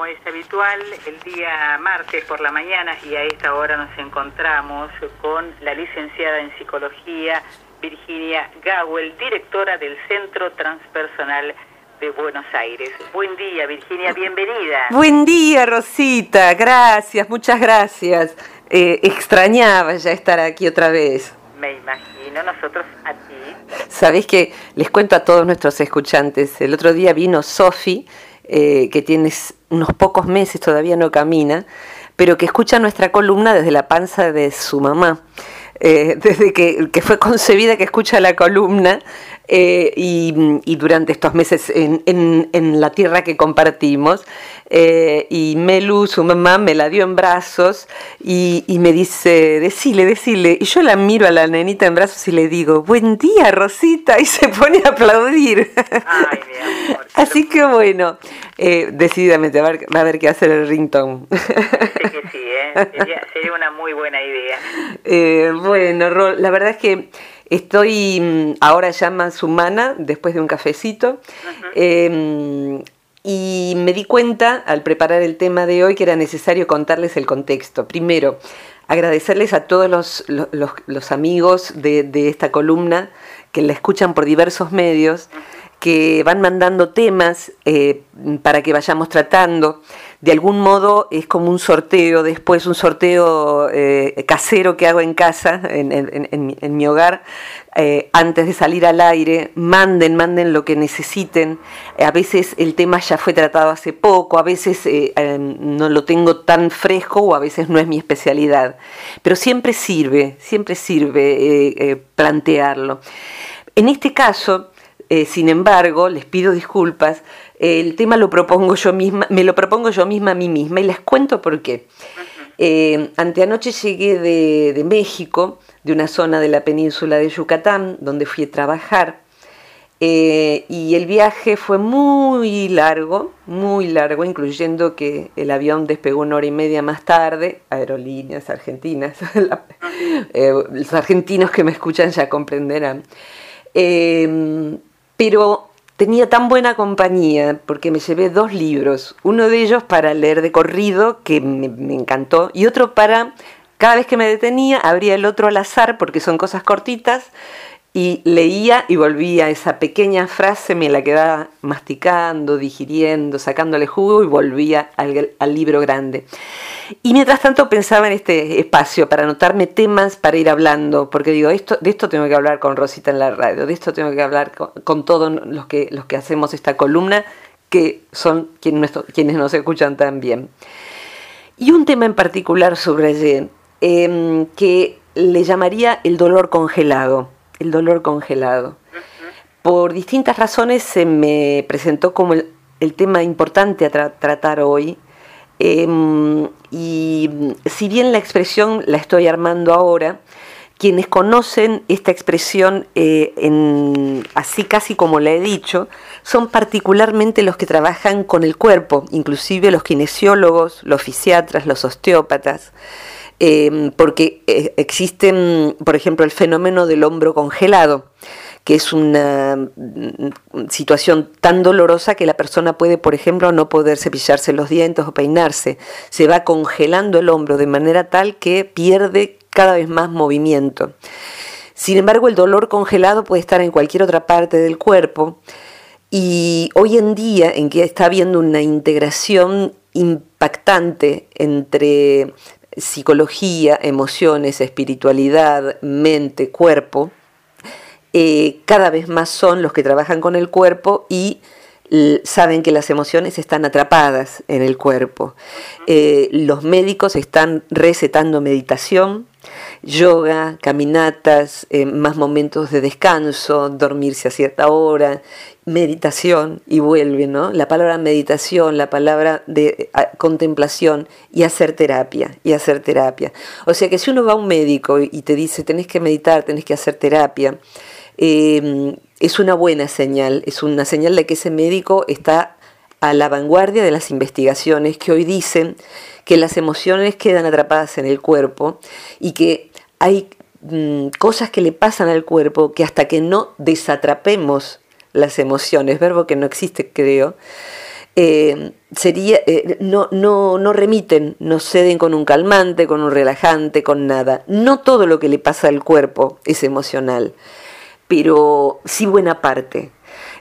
como es habitual, el día martes por la mañana y a esta hora nos encontramos con la licenciada en psicología Virginia Gawel, directora del Centro Transpersonal de Buenos Aires. Buen día, Virginia, bienvenida. Buen día, Rosita, gracias, muchas gracias. Eh, extrañaba ya estar aquí otra vez. Me imagino, nosotros a ti. Sabés que les cuento a todos nuestros escuchantes, el otro día vino Sofi eh, que tiene unos pocos meses, todavía no camina, pero que escucha nuestra columna desde la panza de su mamá. Eh, desde que, fue concebida que escucha la columna eh, y, durante estos meses en, la tierra que compartimos. y Melu, su mamá, me la dio en brazos y, me dice, decile, decile. Y yo la miro a la nenita en brazos y le digo, buen día, Rosita, y se pone a aplaudir. Ay, mi amor, Así que bueno, eh, decididamente va a, haber, que hacer el ringtone. Sí que sí, ¿eh? sería, una muy buena idea. Eh, bueno, la verdad es que estoy mm, ahora ya más humana después de un cafecito. Em, y me di cuenta al preparar el tema de hoy que era necesario contarles el contexto. Primero, agradecerles a todos los, amigos de, esta columna que la escuchan por diversos medios que van mandando temas eh, para que vayamos tratando. De algún modo es como un sorteo, después un sorteo eh, casero que hago en casa, en, mi hogar, eh, antes de salir al aire. Manden, manden lo que necesiten. a veces el tema ya fue tratado hace poco, a veces no lo tengo tan fresco o a veces no es mi especialidad. Pero siempre sirve, siempre sirve plantearlo. En este caso, eh, sin embargo, les pido disculpas, el tema lo propongo yo misma, me lo propongo yo misma a mí misma y les cuento por qué. Eh, anteanoche llegué de, México, de una zona de la península de Yucatán, donde fui a trabajar, eh, y el viaje fue muy largo, muy largo, incluyendo que el avión despegó una hora y media más tarde, aerolíneas argentinas, los argentinos que me escuchan ya comprenderán pero tenía tan buena compañía porque me llevé dos libros, uno de ellos para leer de corrido, que me, encantó, y otro para, cada vez que me detenía, abría el otro al azar porque son cosas cortitas, y leía y volvía esa pequeña frase, me la quedaba masticando, digiriendo, sacándole jugo y volvía al, libro grande. Y mientras tanto pensaba en este espacio para anotarme temas para ir hablando, porque digo, esto, de esto tengo que hablar con Rosita en la radio, de esto tengo que hablar con, todos los que, los que hacemos esta columna, que son quienes, nos escuchan también. Y un tema en particular sobre eh, que le llamaría el dolor congelado el dolor congelado. Por distintas razones se me presentó como el, tema importante a tratar hoy. Em, y si bien la expresión la estoy armando ahora, quienes conocen esta expresión eh, en, así casi como la he dicho, son particularmente los que trabajan con el cuerpo, inclusive los kinesiólogos, los fisiatras, los osteópatas. Em, porque eh, existen, por ejemplo, el fenómeno del hombro congelado, que es una mm, situación tan dolorosa que la persona puede, por ejemplo, no poder cepillarse los dientes o peinarse. Se va congelando el hombro de manera tal que pierde cada vez más movimiento. Sin embargo, el dolor congelado puede estar en cualquier otra parte del cuerpo y hoy en día en que está habiendo una integración impactante entre psicología, emociones, espiritualidad, mente, cuerpo, eh, cada vez más son los que trabajan con el cuerpo y saben que las emociones están atrapadas en el cuerpo. Eh, los médicos están recetando meditación, yoga, caminatas, eh, más momentos de descanso, dormirse a cierta hora, meditación y vuelve, ¿no? La palabra meditación, la palabra de contemplación y hacer terapia, y hacer terapia. O sea que si uno va a un médico y te dice tenés que meditar, tenés que hacer terapia, em, es una buena señal, es una señal de que ese médico está a la vanguardia de las investigaciones que hoy dicen que las emociones quedan atrapadas en el cuerpo y que hay mm, cosas que le pasan al cuerpo que hasta que no desatrapemos las emociones, verbo que no existe creo, eh, sería, eh, no, no, no remiten, no ceden con un calmante, con un relajante, con nada. No todo lo que le pasa al cuerpo es emocional, pero sí buena parte.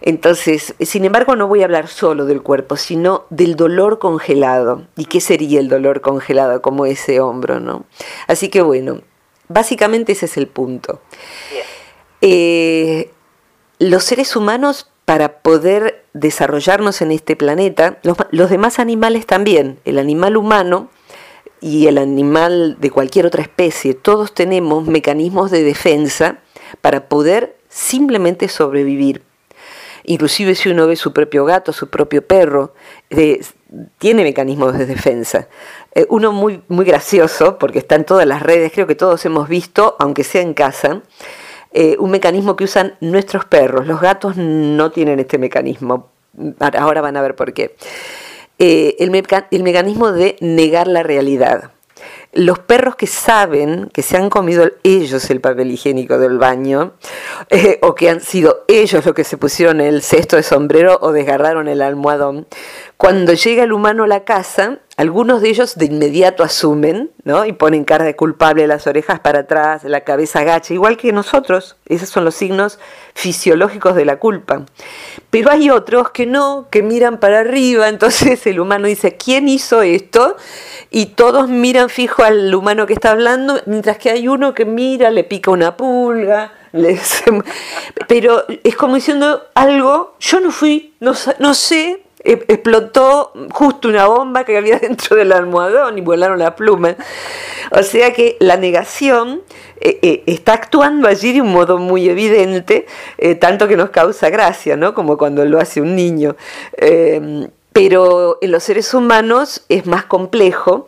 Entonces, sin embargo, no voy a hablar solo del cuerpo, sino del dolor congelado. ¿Y qué sería el dolor congelado como ese hombro, no? Así que bueno, básicamente ese es el punto. Eh, los seres humanos para poder desarrollarnos en este planeta, los, demás animales también, el animal humano y el animal de cualquier otra especie, todos tenemos mecanismos de defensa para poder simplemente sobrevivir. Inclusive si uno ve su propio gato, su propio perro, tiene mecanismos de defensa. Eh, uno muy, muy gracioso, porque está en todas las redes, creo que todos hemos visto, aunque sea en casa, eh, un mecanismo que usan nuestros perros. Los gatos no tienen este mecanismo. Ahora van a ver por qué. Eh, el mecanismo de negar la realidad. Los perros que saben que se han comido ellos el papel higiénico del baño, eh, o que han sido ellos los que se pusieron el cesto de sombrero o desgarraron el almohadón, cuando llega el humano a la casa, algunos de ellos de inmediato asumen, ¿no? Y ponen cara de culpable, las orejas para atrás, la cabeza agacha, igual que nosotros. Esos son los signos fisiológicos de la culpa. Pero hay otros que no, que miran para arriba, entonces el humano dice, ¿quién hizo esto? Y todos miran fijo al humano que está hablando, mientras que hay uno que mira, le pica una pulga, pero es como diciendo algo, yo no fui, no, no sé, explotó justo una bomba que había dentro del almohadón y volaron las plumas. O sea que la negación eh, eh, está actuando allí de un modo muy evidente, eh, tanto que nos causa gracia, ¿no? Como cuando lo hace un niño. pero en los seres humanos es más complejo,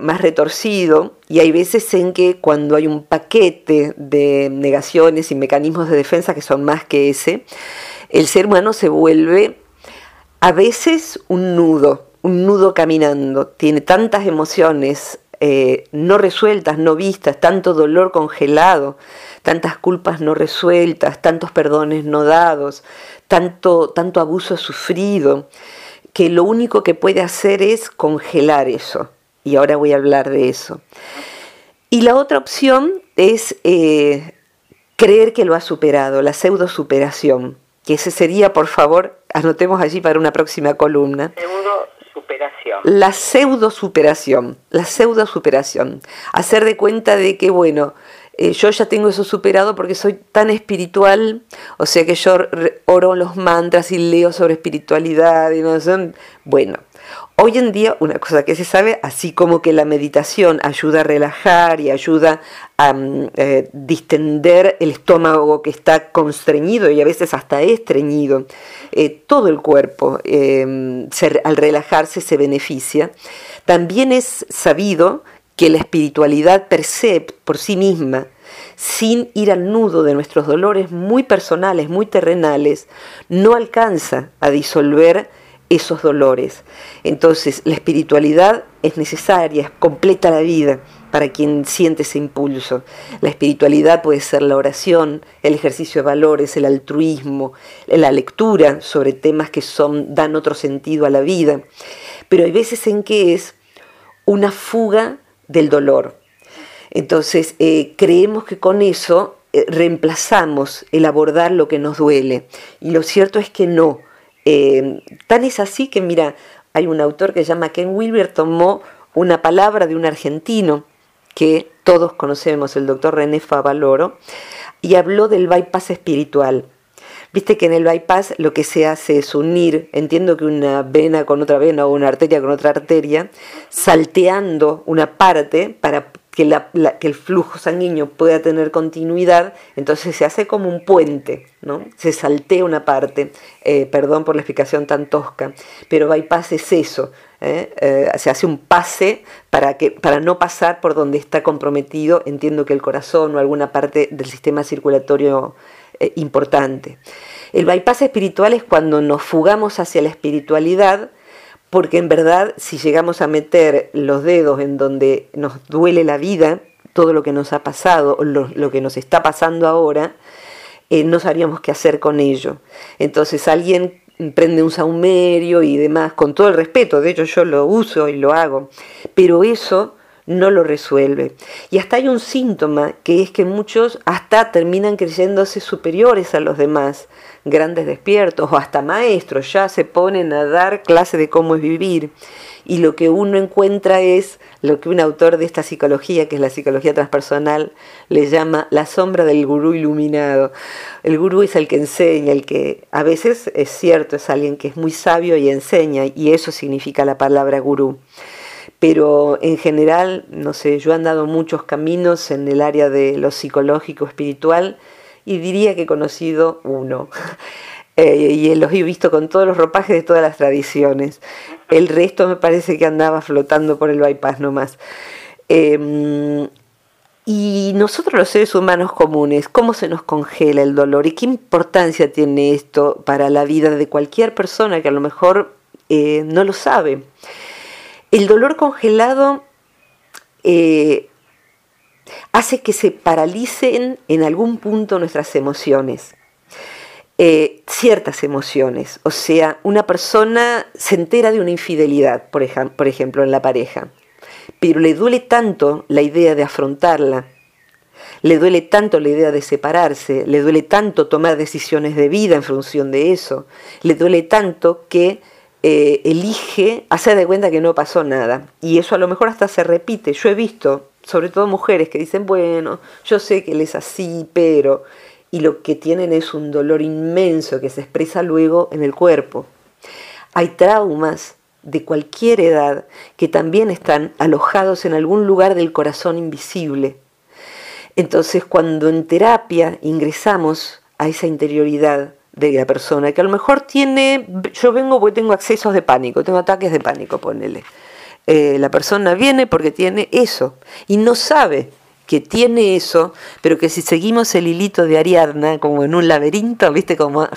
más retorcido, y hay veces en que cuando hay un paquete de negaciones y mecanismos de defensa que son más que ese, el ser humano se vuelve a veces un nudo, un nudo caminando, tiene tantas emociones eh, no resueltas, no vistas, tanto dolor congelado, tantas culpas no resueltas, tantos perdones no dados, tanto, tanto abuso sufrido, que lo único que puede hacer es congelar eso. Y ahora voy a hablar de eso. Y la otra opción es eh, creer que lo ha superado, la pseudo superación que ese sería, por favor, anotemos allí para una próxima columna. Pseudo superación. La pseudo superación, la pseudo superación. Hacer de cuenta de que, bueno, eh, yo ya tengo eso superado porque soy tan espiritual, o sea que yo oro los mantras y leo sobre espiritualidad y no sé, bueno, Hoy en día, una cosa que se sabe, así como que la meditación ayuda a relajar y ayuda a mm, eh, distender el estómago que está constreñido y a veces hasta estreñido, eh, todo el cuerpo al relajarse se beneficia, también es sabido que la espiritualidad per se, por sí misma, sin ir al nudo de nuestros dolores muy personales, muy terrenales, no alcanza a disolver esos dolores. Entonces, la espiritualidad es necesaria, es completa la vida para quien siente ese impulso. La espiritualidad puede ser la oración, el ejercicio de valores, el altruismo, la lectura sobre temas que son, dan otro sentido a la vida. Pero hay veces en que es una fuga del dolor. Entonces, eh, creemos que con eso eh, reemplazamos el abordar lo que nos duele. Y lo cierto es que no eh, tan es así que, mira, hay un autor que se llama Ken Wilber, tomó una palabra de un argentino que todos conocemos, el doctor René Favaloro, y habló del bypass espiritual. Viste que en el bypass lo que se hace es unir, entiendo que una vena con otra vena o una arteria con otra arteria, salteando una parte para que, el flujo sanguíneo pueda tener continuidad, entonces se hace como un puente, ¿no? se saltea una parte, eh, perdón por la explicación tan tosca, pero bypass es eso, ¿eh? Eh, se hace un pase para, que, para no pasar por donde está comprometido, entiendo que el corazón o alguna parte del sistema circulatorio importante. El bypass espiritual es cuando nos fugamos hacia la espiritualidad, porque en verdad si llegamos a meter los dedos en donde nos duele la vida, todo lo que nos ha pasado, lo, lo que nos está pasando ahora, eh, no sabríamos qué hacer con ello. Entonces alguien prende un saumerio y demás, con todo el respeto, de hecho yo lo uso y lo hago, pero eso no lo resuelve. Y hasta hay un síntoma, que es que muchos hasta terminan creyéndose superiores a los demás, grandes despiertos o hasta maestros, ya se ponen a dar clase de cómo es vivir. Y lo que uno encuentra es lo que un autor de esta psicología, que es la psicología transpersonal, le llama la sombra del gurú iluminado. El gurú es el que enseña, el que a veces es cierto, es alguien que es muy sabio y enseña, y eso significa la palabra gurú pero en general, no sé, yo he andado muchos caminos en el área de lo psicológico, espiritual, y diría que he conocido uno. Eh, y los he visto con todos los ropajes de todas las tradiciones. El resto me parece que andaba flotando por el bypass nomás. Em, y nosotros los seres humanos comunes, ¿cómo se nos congela el dolor? ¿Y qué importancia tiene esto para la vida de cualquier persona que a lo mejor eh, no lo sabe? El dolor congelado eh, hace que se paralicen en algún punto nuestras emociones. Eh, ciertas emociones. O sea, una persona se entera de una infidelidad, por, por ejemplo, en la pareja, pero le duele tanto la idea de afrontarla, le duele tanto la idea de separarse, le duele tanto tomar decisiones de vida en función de eso, le duele tanto que eh, elige hacer de cuenta que no pasó nada. Y eso a lo mejor hasta se repite. Yo he visto, sobre todo mujeres que dicen, bueno, yo sé que él es así, pero... Y lo que tienen es un dolor inmenso que se expresa luego en el cuerpo. Hay traumas de cualquier edad que también están alojados en algún lugar del corazón invisible. Entonces, cuando en terapia ingresamos a esa interioridad, de la persona, que a lo mejor tiene, yo vengo porque tengo accesos de pánico, tengo ataques de pánico, ponele. Eh, la persona viene porque tiene eso y no sabe que tiene eso, pero que si seguimos el hilito de Ariadna, como en un laberinto, viste como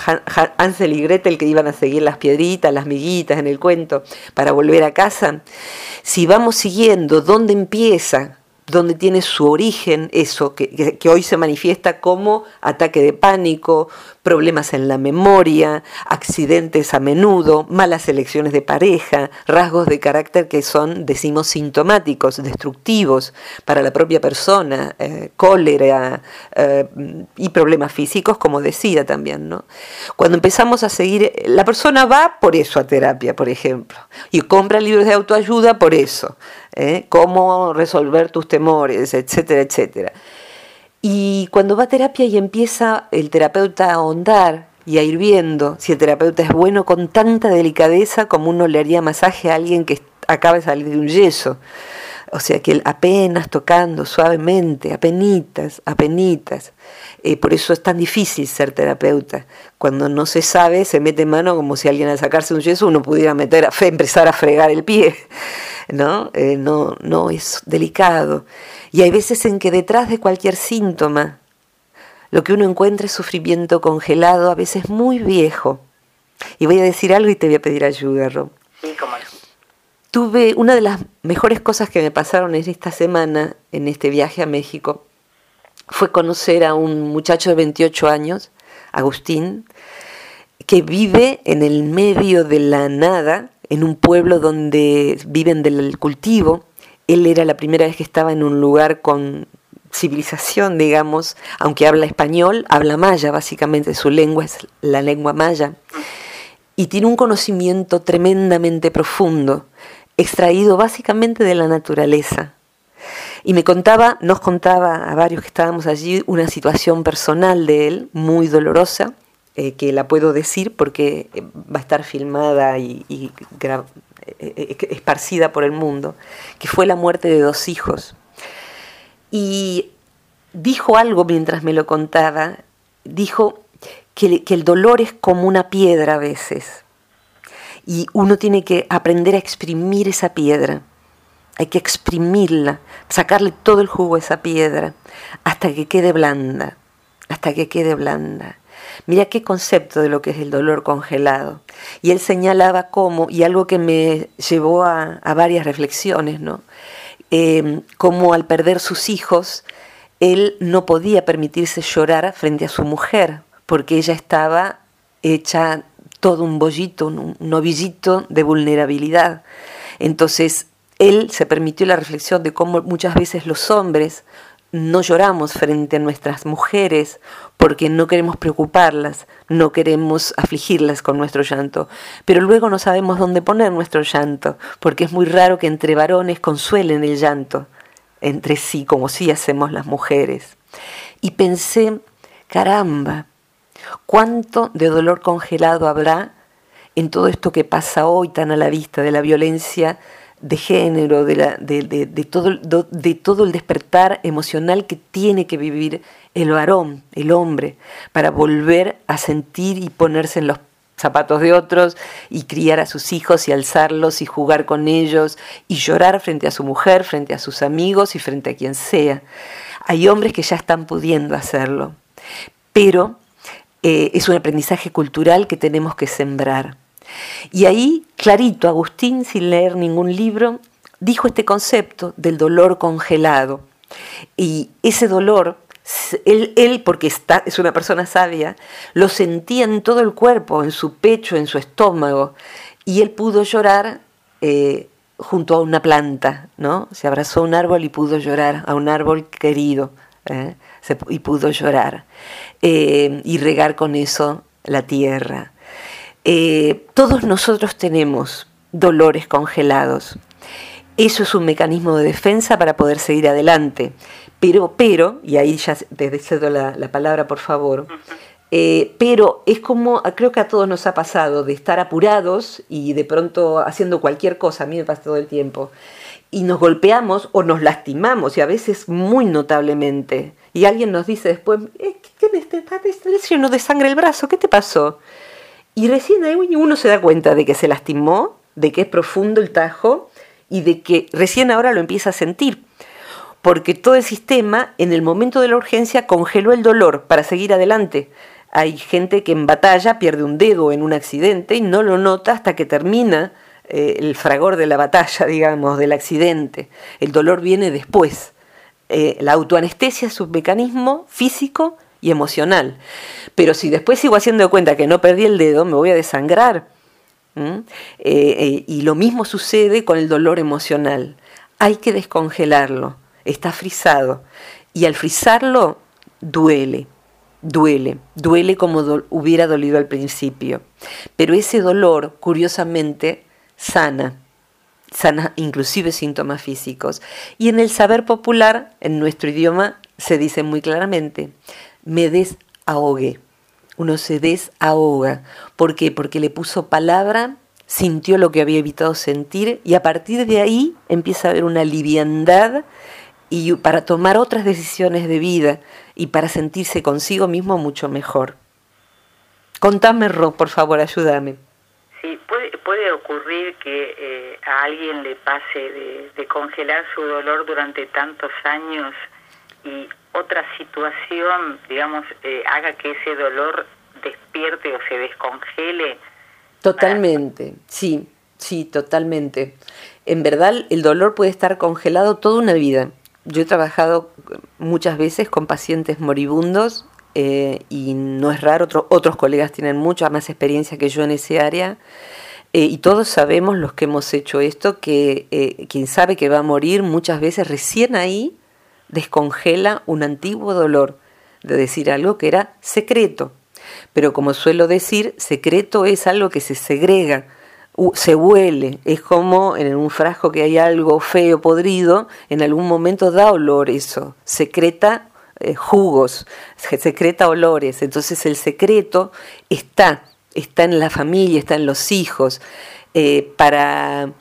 Hansel y Gretel que iban a seguir las piedritas, las miguitas en el cuento, para volver a casa, si vamos siguiendo dónde empieza donde tiene su origen eso, que, hoy se manifiesta como ataque de pánico, problemas en la memoria, accidentes a menudo, malas elecciones de pareja, rasgos de carácter que son, decimos, sintomáticos, destructivos para la propia persona, eh, cólera eh, y problemas físicos, como decía también. ¿no? Cuando empezamos a seguir, la persona va por eso a terapia, por ejemplo, y compra libros de autoayuda por eso. ¿Eh? cómo resolver tus temores, etcétera, etcétera. Y cuando va a terapia y empieza el terapeuta a ahondar y a ir viendo si el terapeuta es bueno con tanta delicadeza como uno le haría masaje a alguien que acaba de salir de un yeso. O sea que apenas tocando suavemente, apenitas, apenitas. Eh, por eso es tan difícil ser terapeuta. Cuando no se sabe, se mete mano como si alguien al sacarse un yeso uno pudiera meter, empezar a fregar el pie. ¿no? Eh, no, no es delicado. Y hay veces en que detrás de cualquier síntoma, lo que uno encuentra es sufrimiento congelado, a veces muy viejo. Y voy a decir algo y te voy a pedir ayuda, Rob. Sí, cómo no. Tuve una de las mejores cosas que me pasaron en esta semana, en este viaje a México, fue conocer a un muchacho de 28 años, Agustín, que vive en el medio de la nada, en un pueblo donde viven del cultivo. Él era la primera vez que estaba en un lugar con civilización, digamos, aunque habla español, habla maya, básicamente su lengua es la lengua maya, y tiene un conocimiento tremendamente profundo, extraído básicamente de la naturaleza. Y me contaba, nos contaba a varios que estábamos allí, una situación personal de él, muy dolorosa, eh, que la puedo decir porque eh, va a estar filmada y, eh, esparcida por el mundo, que fue la muerte de dos hijos. Y dijo algo mientras me lo contaba, dijo que, que el dolor es como una piedra a veces, y uno tiene que aprender a exprimir esa piedra. Hay que exprimirla, sacarle todo el jugo a esa piedra hasta que quede blanda, hasta que quede blanda. Mira qué concepto de lo que es el dolor congelado. Y él señalaba cómo, y algo que me llevó a, varias reflexiones, ¿no? Em, cómo al perder sus hijos, él no podía permitirse llorar frente a su mujer, porque ella estaba hecha todo un bollito, un, novillito de vulnerabilidad. Entonces, él se permitió la reflexión de cómo muchas veces los hombres no lloramos frente a nuestras mujeres porque no queremos preocuparlas, no queremos afligirlas con nuestro llanto, pero luego no sabemos dónde poner nuestro llanto, porque es muy raro que entre varones consuelen el llanto entre sí, como sí hacemos las mujeres. Y pensé, caramba, ¿cuánto de dolor congelado habrá en todo esto que pasa hoy tan a la vista de la violencia de género, de, todo, todo el despertar emocional que tiene que vivir el varón, el hombre, para volver a sentir y ponerse en los zapatos de otros y criar a sus hijos y alzarlos y jugar con ellos y llorar frente a su mujer, frente a sus amigos y frente a quien sea. Hay hombres que ya están pudiendo hacerlo, pero eh, es un aprendizaje cultural que tenemos que sembrar. Y ahí, clarito, Agustín, sin leer ningún libro, dijo este concepto del dolor congelado. Y ese dolor, él, porque está, es una persona sabia, lo sentía en todo el cuerpo, en su pecho, en su estómago, y él pudo llorar eh, junto a una planta, ¿no? Se abrazó a un árbol y pudo llorar, a un árbol querido, ¿eh? Y pudo llorar, eh, y regar con eso la tierra. Eh, todos nosotros tenemos dolores congelados. Eso es un mecanismo de defensa para poder seguir adelante. Pero, pero, y ahí ya te cedo la, palabra, por favor, eh, pero es como, creo que a todos nos ha pasado, de estar apurados y de pronto haciendo cualquier cosa, a mí me pasa todo el tiempo, y nos golpeamos o nos lastimamos, y a veces muy notablemente. Y alguien nos dice después, ¿qué, qué, te, de sangre el brazo? ¿Qué te pasó? Y recién ahí uno se da cuenta de que se lastimó, de que es profundo el tajo y de que recién ahora lo empieza a sentir. Porque todo el sistema, en el momento de la urgencia, congeló el dolor para seguir adelante. Hay gente que en batalla pierde un dedo en un accidente y no lo nota hasta que termina eh, el fragor de la batalla, digamos, del accidente. El dolor viene después. Eh, la autoanestesia es un mecanismo físico y emocional. Pero si después sigo haciendo cuenta que no perdí el dedo, me voy a desangrar. Eh, eh, y lo mismo sucede con el dolor emocional. Hay que descongelarlo, está frisado. Y al frizarlo, duele, duele, duele como hubiera dolido al principio. Pero ese dolor, curiosamente, sana, sana inclusive síntomas físicos. Y en el saber popular, en nuestro idioma, se dice muy claramente, me desahogué. Uno se desahoga. ¿Por qué? Porque le puso palabra, sintió lo que había evitado sentir y a partir de ahí empieza a haber una liviandad y para tomar otras decisiones de vida y para sentirse consigo mismo mucho mejor. Contame, Ro, por favor, ayúdame. Sí, puede, puede ocurrir que eh, a alguien le pase de, congelar su dolor durante tantos años y otra situación, digamos, eh, haga que ese dolor despierte o se descongele? Totalmente, sí, sí, totalmente. En verdad, el dolor puede estar congelado toda una vida. Yo he trabajado muchas veces con pacientes moribundos eh, y no es raro, otros colegas tienen mucha más experiencia que yo en ese área. Eh, y todos sabemos, los que hemos hecho esto, que quien sabe que va a morir muchas veces recién ahí descongela un antiguo dolor de decir algo que era secreto. Pero como suelo decir, secreto es algo que se segrega, se huele, es como en un frasco que hay algo feo, podrido, en algún momento da olor eso, secreta eh, jugos, secreta olores. Entonces el secreto está, está en la familia, está en los hijos. Eh, para,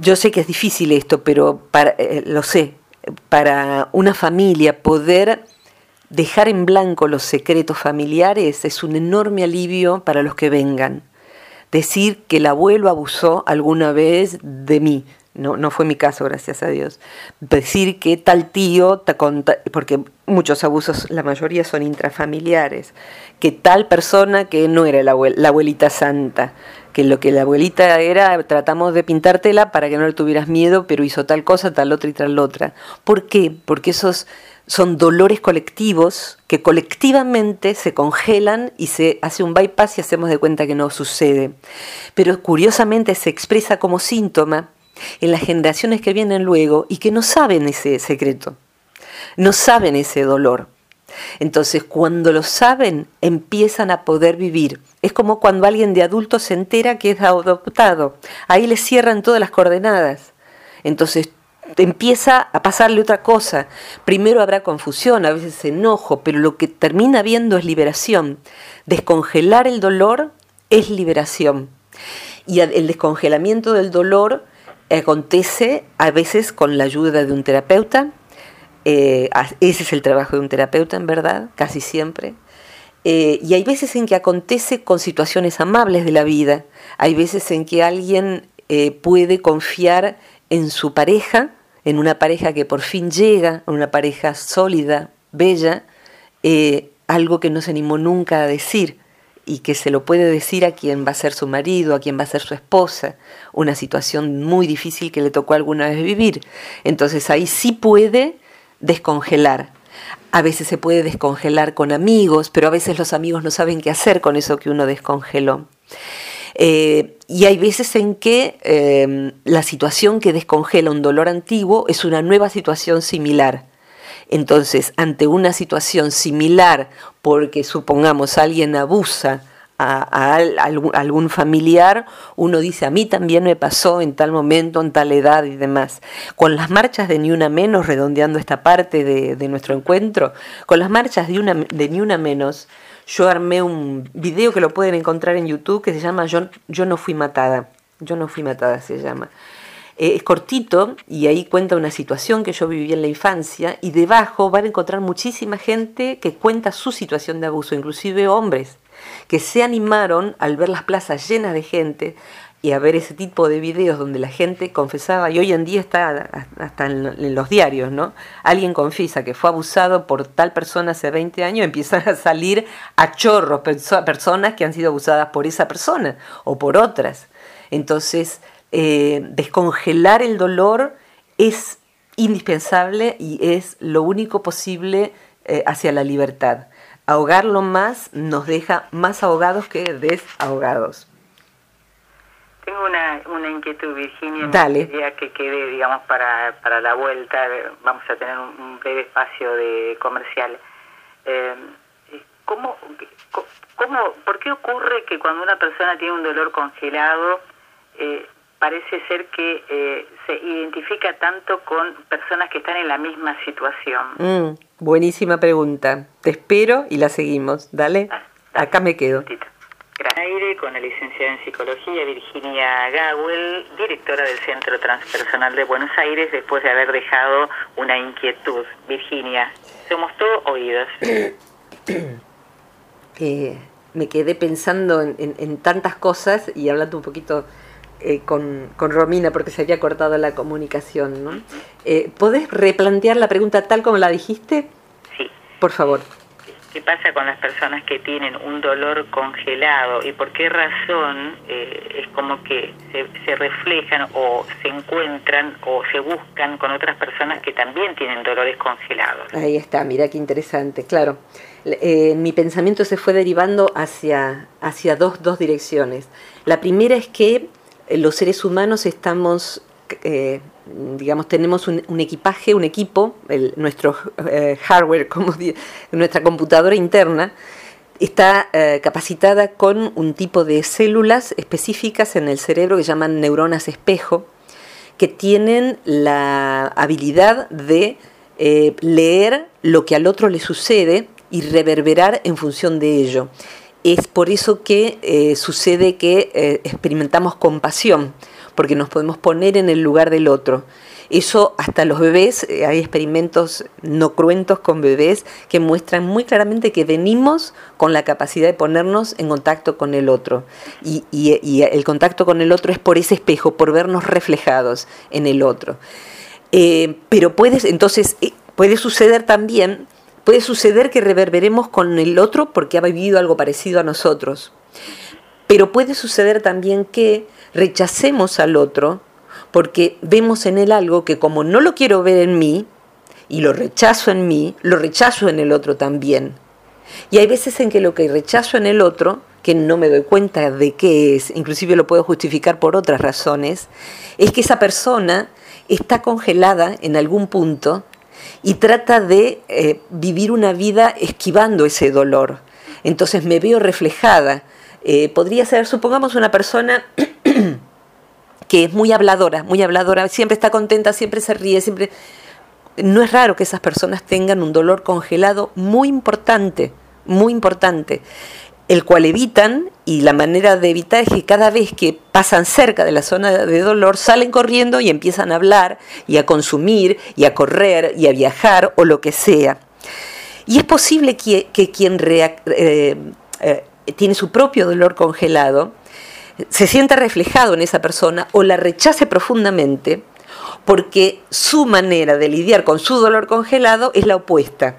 yo sé que es difícil esto, pero para, eh, lo sé, para una familia poder dejar en blanco los secretos familiares es un enorme alivio para los que vengan. Decir que el abuelo abusó alguna vez de mí, no, no fue mi caso, gracias a Dios. Decir que tal tío, porque muchos abusos, la mayoría son intrafamiliares, que tal persona que no era la, abuelita santa, que lo que la abuelita era, tratamos de pintártela para que no le tuvieras miedo, pero hizo tal cosa, tal otra y tal otra. ¿Por qué? Porque esos son dolores colectivos que colectivamente se congelan y se hace un bypass y hacemos de cuenta que no sucede. Pero curiosamente se expresa como síntoma en las generaciones que vienen luego y que no saben ese secreto, no saben ese dolor. Entonces, cuando lo saben, empiezan a poder vivir. Es como cuando alguien de adulto se entera que es adoptado. Ahí le cierran todas las coordenadas. Entonces, empieza a pasarle otra cosa. Primero habrá confusión, a veces enojo, pero lo que termina viendo es liberación. Descongelar el dolor es liberación. Y el descongelamiento del dolor acontece a veces con la ayuda de un terapeuta, eh, ese es el trabajo de un terapeuta, en verdad, casi siempre. Eh, y hay veces en que acontece con situaciones amables de la vida. Hay veces en que alguien eh, puede confiar en su pareja, en una pareja que por fin llega, una pareja sólida, bella, algo que no se animó nunca a decir y que se lo puede decir a quien va a ser su marido, a quien va a ser su esposa, una situación muy difícil que le tocó alguna vez vivir. Entonces ahí sí puede descongelar. A veces se puede descongelar con amigos, pero a veces los amigos no saben qué hacer con eso que uno descongeló. Eh, y hay veces en que em, la situación que descongela un dolor antiguo es una nueva situación similar. Entonces, ante una situación similar, porque supongamos alguien abusa a, algún, familiar, uno dice, a mí también me pasó en tal momento, en tal edad y demás. Con las marchas de Ni Una Menos, redondeando esta parte de, nuestro encuentro, con las marchas de, una, de Ni Una Menos, yo armé un video que lo pueden encontrar en YouTube que se llama Yo, yo no fui matada. Yo no fui matada se llama. Eh, es cortito y ahí cuenta una situación que yo viví en la infancia y debajo van a encontrar muchísima gente que cuenta su situación de abuso, inclusive hombres que se animaron al ver las plazas llenas de gente y a ver ese tipo de videos donde la gente confesaba, y hoy en día está hasta en, los diarios, ¿no? Alguien confiesa que fue abusado por tal persona hace 20 años, empiezan a salir a chorros personas que han sido abusadas por esa persona o por otras. Entonces, eh, descongelar el dolor es indispensable y es lo único posible eh, hacia la libertad ahogarlo más nos deja más ahogados que desahogados. Tengo una, una inquietud, Virginia. Dale. Me que quede, digamos, para, para la vuelta. Vamos a tener un, breve espacio de comercial. Eh, ¿cómo, cómo, ¿Por qué ocurre que cuando una persona tiene un dolor congelado, eh, parece ser que eh, se identifica tanto con personas que están en la misma situación? Mm, buenísima pregunta. Te espero y la seguimos. Dale, ah, acá me quedo. Gracias. Aire con la licenciada en psicología Virginia Gawel, directora del Centro Transpersonal de Buenos Aires, después de haber dejado una inquietud. Virginia, somos todos oídos. Eh, me quedé pensando en tantas cosas y hablando un poquito eh, con, con, Romina porque se había cortado la comunicación. ¿no? Eh, ¿Podés replantear la pregunta tal como la dijiste? Sí. Por favor. ¿Qué pasa con las personas que tienen un dolor congelado y por qué razón eh, es como que se, se, reflejan o se encuentran o se buscan con otras personas que también tienen dolores congelados? Ahí está, mira qué interesante, claro. Eh, mi pensamiento se fue derivando hacia, hacia dos, dos direcciones. La primera es que los seres humanos estamos, eh, digamos, tenemos un, equipaje, un equipo, nuestro eh, hardware, como nuestra computadora interna, está eh, capacitada con un tipo de células específicas en el cerebro que llaman neuronas espejo, que tienen la habilidad de leer lo que al otro le sucede y reverberar en función de ello. Es por eso que eh, sucede que eh, experimentamos compasión, porque nos podemos poner en el lugar del otro. Eso hasta los bebés, eh, hay experimentos no cruentos con bebés que muestran muy claramente que venimos con la capacidad de ponernos en contacto con el otro. Y, el contacto con el otro es por ese espejo, por vernos reflejados en el otro. pero puedes, entonces, puede suceder también Puede suceder que reverberemos con el otro porque ha vivido algo parecido a nosotros. Pero puede suceder también que rechacemos al otro porque vemos en él algo que como no lo quiero ver en mí y lo rechazo en mí, lo rechazo en el otro también. Y hay veces en que lo que rechazo en el otro, que no me doy cuenta de qué es, inclusive lo puedo justificar por otras razones, es que esa persona está congelada en algún punto y trata de eh, vivir una vida esquivando ese dolor. Entonces me veo reflejada. Eh, podría ser, supongamos, una persona que es muy habladora, muy habladora, siempre está contenta, siempre se ríe, siempre... No es raro que esas personas tengan un dolor congelado muy importante, muy importante el cual evitan y la manera de evitar es que cada vez que pasan cerca de la zona de dolor salen corriendo y empiezan a hablar y a consumir y a correr y a viajar o lo que sea. Y es posible que, quien eh, eh, tiene su propio dolor congelado se sienta reflejado en esa persona o la rechace profundamente porque su manera de lidiar con su dolor congelado es la opuesta.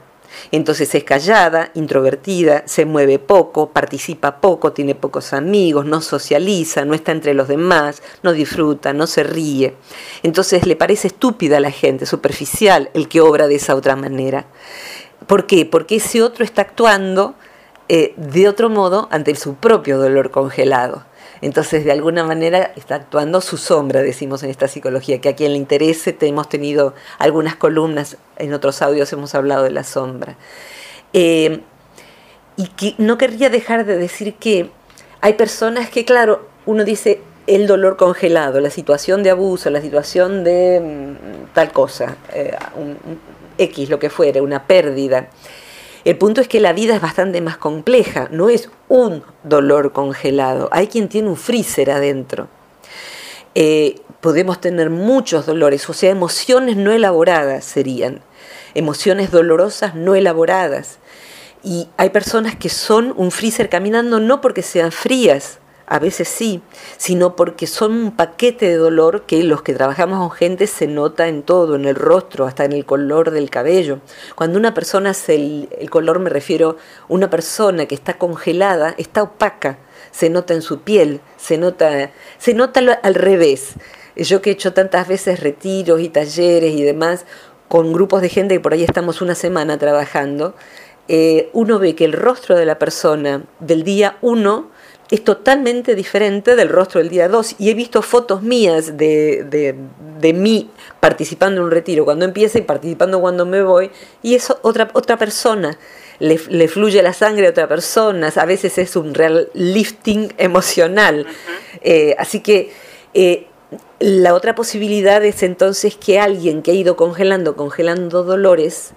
Entonces es callada, introvertida, se mueve poco, participa poco, tiene pocos amigos, no socializa, no está entre los demás, no disfruta, no se ríe. Entonces le parece estúpida a la gente, superficial, el que obra de esa otra manera. ¿Por qué? Porque ese otro está actuando eh, de otro modo ante su propio dolor congelado. Entonces, de alguna manera está actuando su sombra, decimos en esta psicología, que a quien le interese, hemos tenido algunas columnas, en otros audios hemos hablado de la sombra. Eh, y que no querría dejar de decir que hay personas que, claro, uno dice el dolor congelado, la situación de abuso, la situación de mm, tal cosa, eh, X, lo que fuere, una pérdida. El punto es que la vida es bastante más compleja, no es un dolor congelado, hay quien tiene un freezer adentro. Eh, podemos tener muchos dolores, o sea, emociones no elaboradas serían, emociones dolorosas no elaboradas. Y hay personas que son un freezer caminando no porque sean frías, a veces sí, sino porque son un paquete de dolor que los que trabajamos con gente se nota en todo, en el rostro, hasta en el color del cabello. Cuando una persona hace el, color, me refiero, una persona que está congelada, está opaca, se nota en su piel, se nota, se nota al revés. Yo que he hecho tantas veces retiros y talleres y demás con grupos de gente que por ahí estamos una semana trabajando, eh, uno ve que el rostro de la persona del día uno es totalmente diferente del rostro del día 2. Y he visto fotos mías de, de, de, mí participando en un retiro cuando empieza y participando cuando me voy, y es otra, otra persona. Le, fluye la sangre a otra persona, a veces es un real lifting emocional. Eh, así que eh, la otra posibilidad es entonces que alguien que ha ido congelando, congelando dolores,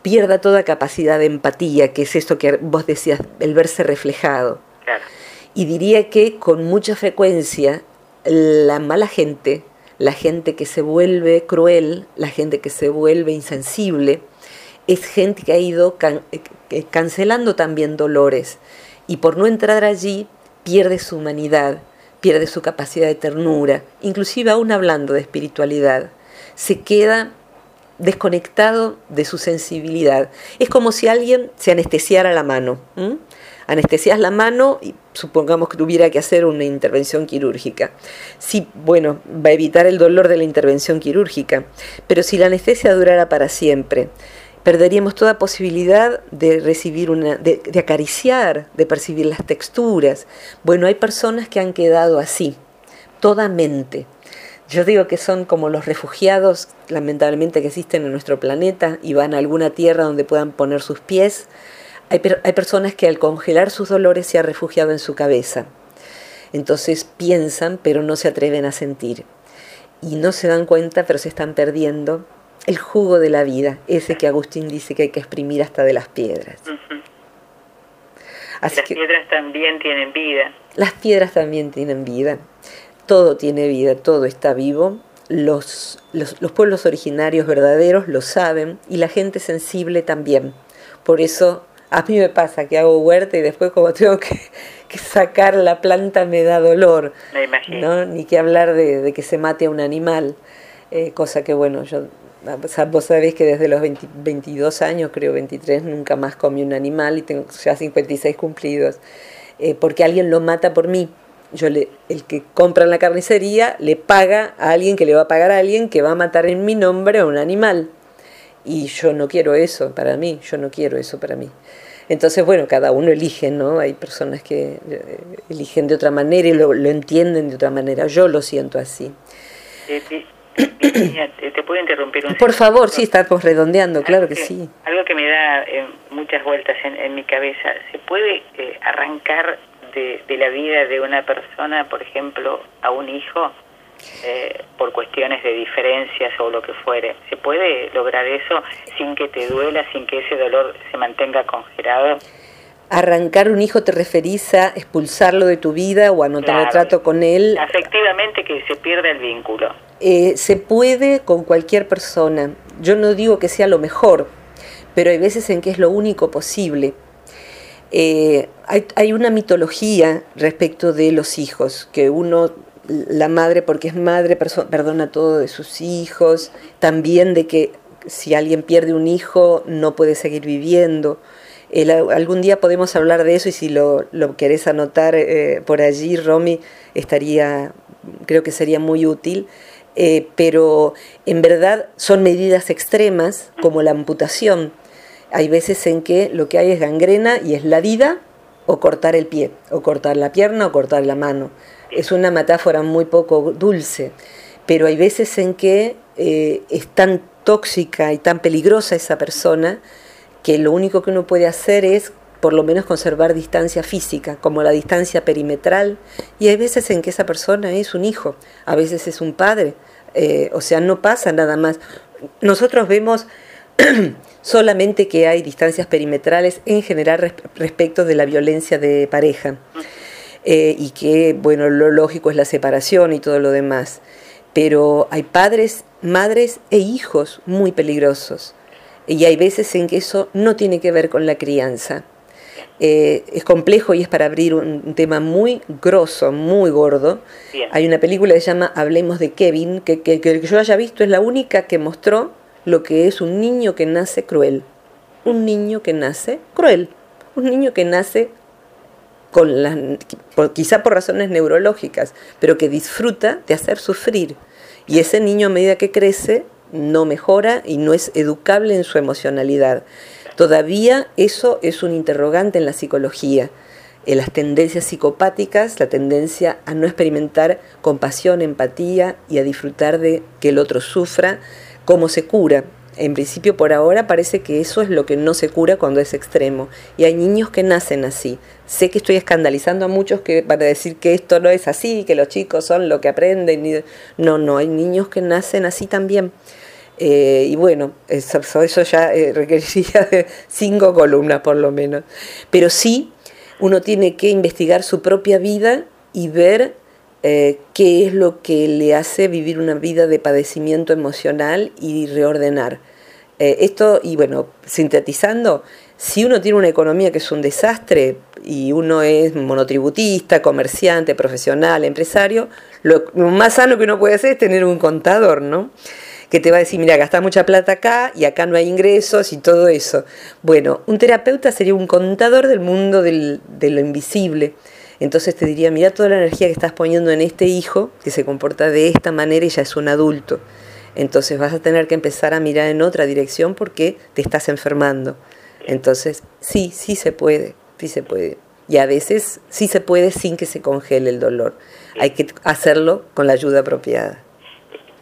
pierda toda capacidad de empatía, que es esto que vos decías, el verse reflejado. Claro. Y diría que con mucha frecuencia la mala gente, la gente que se vuelve cruel, la gente que se vuelve insensible, es gente que ha ido eh, cancelando también dolores. Y por no entrar allí pierde su humanidad, pierde su capacidad de ternura, inclusive aún hablando de espiritualidad, se queda desconectado de su sensibilidad. Es como si alguien se anestesiara la mano anestesias la mano y supongamos que tuviera que hacer una intervención quirúrgica. Sí, bueno, va a evitar el dolor de la intervención quirúrgica, pero si la anestesia durara para siempre, perderíamos toda posibilidad de recibir una, de, de acariciar, de percibir las texturas. Bueno, hay personas que han quedado así, toda mente. Yo digo que son como los refugiados, lamentablemente, que existen en nuestro planeta y van a alguna tierra donde puedan poner sus pies hay, personas que al congelar sus dolores se han refugiado en su cabeza. Entonces piensan, pero no se atreven a sentir. Y no se dan cuenta, pero se están perdiendo el jugo de la vida, ese que Agustín dice que hay que exprimir hasta de las piedras. las piedras también tienen vida. Las piedras también tienen vida. Todo tiene vida, todo está vivo. los, los pueblos originarios verdaderos lo saben y la gente sensible también. Por eso a mí me pasa que hago huerta y después como tengo que, sacar la planta me da dolor. Me imagino. Ni que hablar de, que se mate a un animal, eh, cosa que bueno, yo vos sabés que desde los 22 años, creo 23, nunca más comí un animal y tengo ya 56 cumplidos. eh, porque alguien lo mata por mí. Yo le, el que compra en la carnicería le paga a alguien que le va a pagar a alguien que va a matar en mi nombre a un animal. Y yo no quiero eso para mí, yo no quiero eso para mí. Entonces, bueno, cada uno elige, ¿no? Hay personas que eh, eligen de otra manera y lo, lo entienden de otra manera. Yo lo siento así. ¿te, puedo interrumpir un Por favor, sí, estamos redondeando, claro que, sí. Algo que me da eh, muchas vueltas en, mi cabeza. ¿Se puede eh, arrancar de, la vida de una persona, por ejemplo, a un hijo? Eh, por cuestiones de diferencias o lo que fuere. ¿Se puede lograr eso sin que te duela, sin que ese dolor se mantenga congelado? arrancar un hijo te referís a expulsarlo de tu vida o a no tener trato con él. Efectivamente que se pierda el vínculo. Eh, se puede con cualquier persona. Yo no digo que sea lo mejor, pero hay veces en que es lo único posible. Eh, hay, hay, una mitología respecto de los hijos, que uno, la madre porque es madre, perdona todo de sus hijos, también de que si alguien pierde un hijo no puede seguir viviendo algún día podemos hablar de eso y si lo, lo querés anotar eh, por allí, Romy, estaría, creo que sería muy útil. Eh, pero en verdad son medidas extremas como la amputación. Hay veces en que lo que hay es gangrena y es la vida o cortar el pie, o cortar la pierna o cortar la mano. Es una metáfora muy poco dulce, pero hay veces en que eh, es tan tóxica y tan peligrosa esa persona que lo único que uno puede hacer es por lo menos conservar distancia física, como la distancia perimetral, y hay veces en que esa persona es un hijo, a veces es un padre, eh, o sea, no pasa nada más. Nosotros vemos solamente que hay distancias perimetrales en general respecto de la violencia de pareja, eh, y que, bueno, lo lógico es la separación y todo lo demás, pero hay padres, madres e hijos muy peligrosos y hay veces en que eso no tiene que ver con la crianza. Eh, es complejo y es para abrir un, tema muy grosso, muy gordo. Hay una película que se llama Hablemos de Kevin, que, que, que, yo haya visto es la única que mostró lo que es un niño que nace cruel. Un niño que nace cruel. Un niño que nace con quizá por razones neurológicas, pero que disfruta de hacer sufrir. Y ese niño a medida que crece no mejora y no es educable en su emocionalidad. Todavía eso es un interrogante en la psicología. En las tendencias psicopáticas, la tendencia a no experimentar compasión, empatía y a disfrutar de que el otro sufra, cómo se cura. En principio, por ahora, parece que eso es lo que no se cura cuando es extremo. Y hay niños que nacen así. Sé que estoy escandalizando a muchos que para decir que esto no es así, que los chicos son lo que aprenden. No, no, hay niños que nacen así también. Eh, y bueno, eso, eso ya eh, requeriría de cinco columnas por lo menos. Pero sí, uno tiene que investigar su propia vida y ver eh, qué es lo que le hace vivir una vida de padecimiento emocional y reordenar. esto, y bueno, sintetizando, si uno tiene una economía que es un desastre y uno es monotributista, comerciante, profesional, empresario, lo, lo más sano que uno puede hacer es tener un contador, ¿no? que te va a decir, mira, gastás mucha plata acá y acá no hay ingresos y todo eso. Bueno, un terapeuta sería un contador del mundo del, de lo invisible. Entonces te diría, mira toda la energía que estás poniendo en este hijo, que se comporta de esta manera y ya es un adulto. Entonces vas a tener que empezar a mirar en otra dirección porque te estás enfermando. Entonces, sí, sí se puede, sí se puede. Y a veces sí se puede sin que se congele el dolor. Hay que hacerlo con la ayuda apropiada.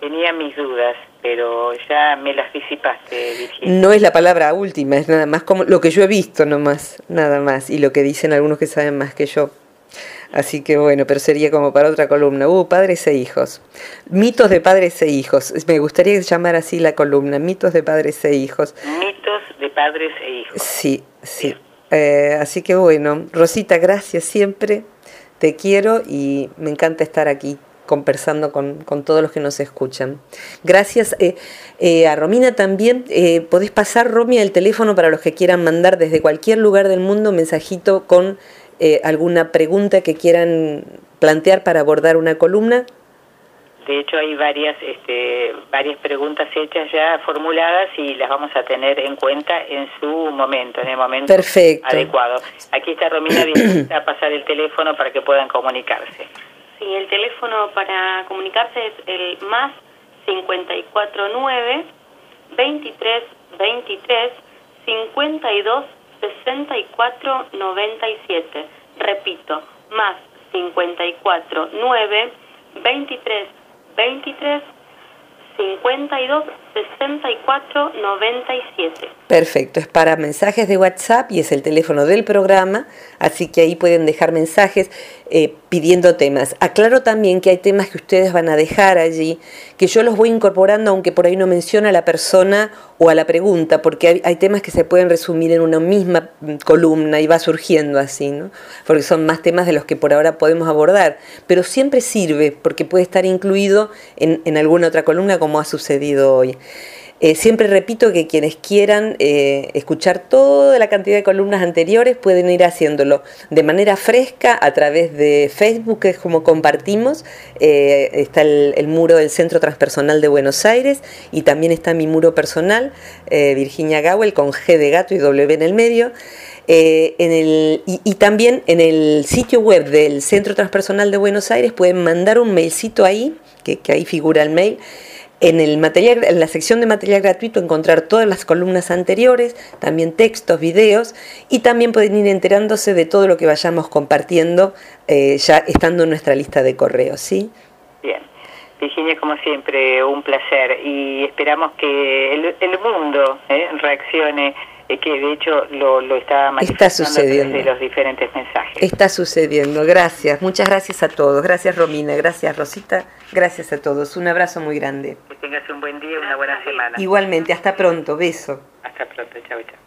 Tenía mis dudas pero ya me las disipaste, Virginia. No es la palabra última, es nada más como lo que yo he visto nomás, nada más, y lo que dicen algunos que saben más que yo. Así que bueno, pero sería como para otra columna. Uh, padres e hijos. Mitos de padres e hijos. Me gustaría llamar así la columna, mitos de padres e hijos. Mitos de padres e hijos. Sí, sí. Eh, así que bueno, Rosita, gracias siempre. Te quiero y me encanta estar aquí conversando con, todos los que nos escuchan. Gracias eh, eh, a Romina también. Eh, podés pasar, Romy, el teléfono para los que quieran mandar desde cualquier lugar del mundo un mensajito con alguna pregunta que quieran plantear para abordar una columna. De hecho, hay varias, este, varias preguntas hechas ya formuladas y las vamos a tener en cuenta en su momento, en el momento adecuado. Aquí está Romina dispuesta a pasar el teléfono para que puedan comunicarse. Sí, el teléfono para comunicarse es el más 549 23 23 52 64 97. Repito, más 54 9 23 23 52 64 97. Perfecto, es para mensajes de WhatsApp y es el teléfono del programa, así que ahí pueden dejar mensajes eh, pidiendo temas. Aclaro también que hay temas que ustedes van a dejar allí, que yo los voy incorporando aunque por ahí no menciona a la persona o a la pregunta, porque hay, temas que se pueden resumir en una misma mm, columna y va surgiendo así, ¿no? porque son más temas de los que por ahora podemos abordar, pero siempre sirve porque puede estar incluido en, en alguna otra columna como ha sucedido hoy. Eh, siempre repito que quienes quieran eh, escuchar toda la cantidad de columnas anteriores pueden ir haciéndolo de manera fresca a través de Facebook, que es como compartimos. Eh, está el, muro del Centro Transpersonal de Buenos Aires y también está mi muro personal, Virginia Gawel, con G de gato y W en el medio. y, también en el sitio web del Centro Transpersonal de Buenos Aires pueden mandar un mailcito ahí, que ahí figura el mail en, el material, en la sección de material gratuito encontrar todas las columnas anteriores, también textos, videos y también pueden ir enterándose de todo lo que vayamos compartiendo eh, ya estando en nuestra lista de correos, ¿sí? Bien. Virginia, como siempre, un placer y esperamos que el, mundo eh, reaccione eh, que de hecho lo, lo está está sucediendo de los diferentes mensajes. Está sucediendo, gracias, muchas gracias a todos, gracias Romina, gracias Rosita, gracias a todos, un abrazo muy grande. Que tengas un buen día, una buena semana. Igualmente, hasta pronto, beso. Hasta pronto, chao, chao.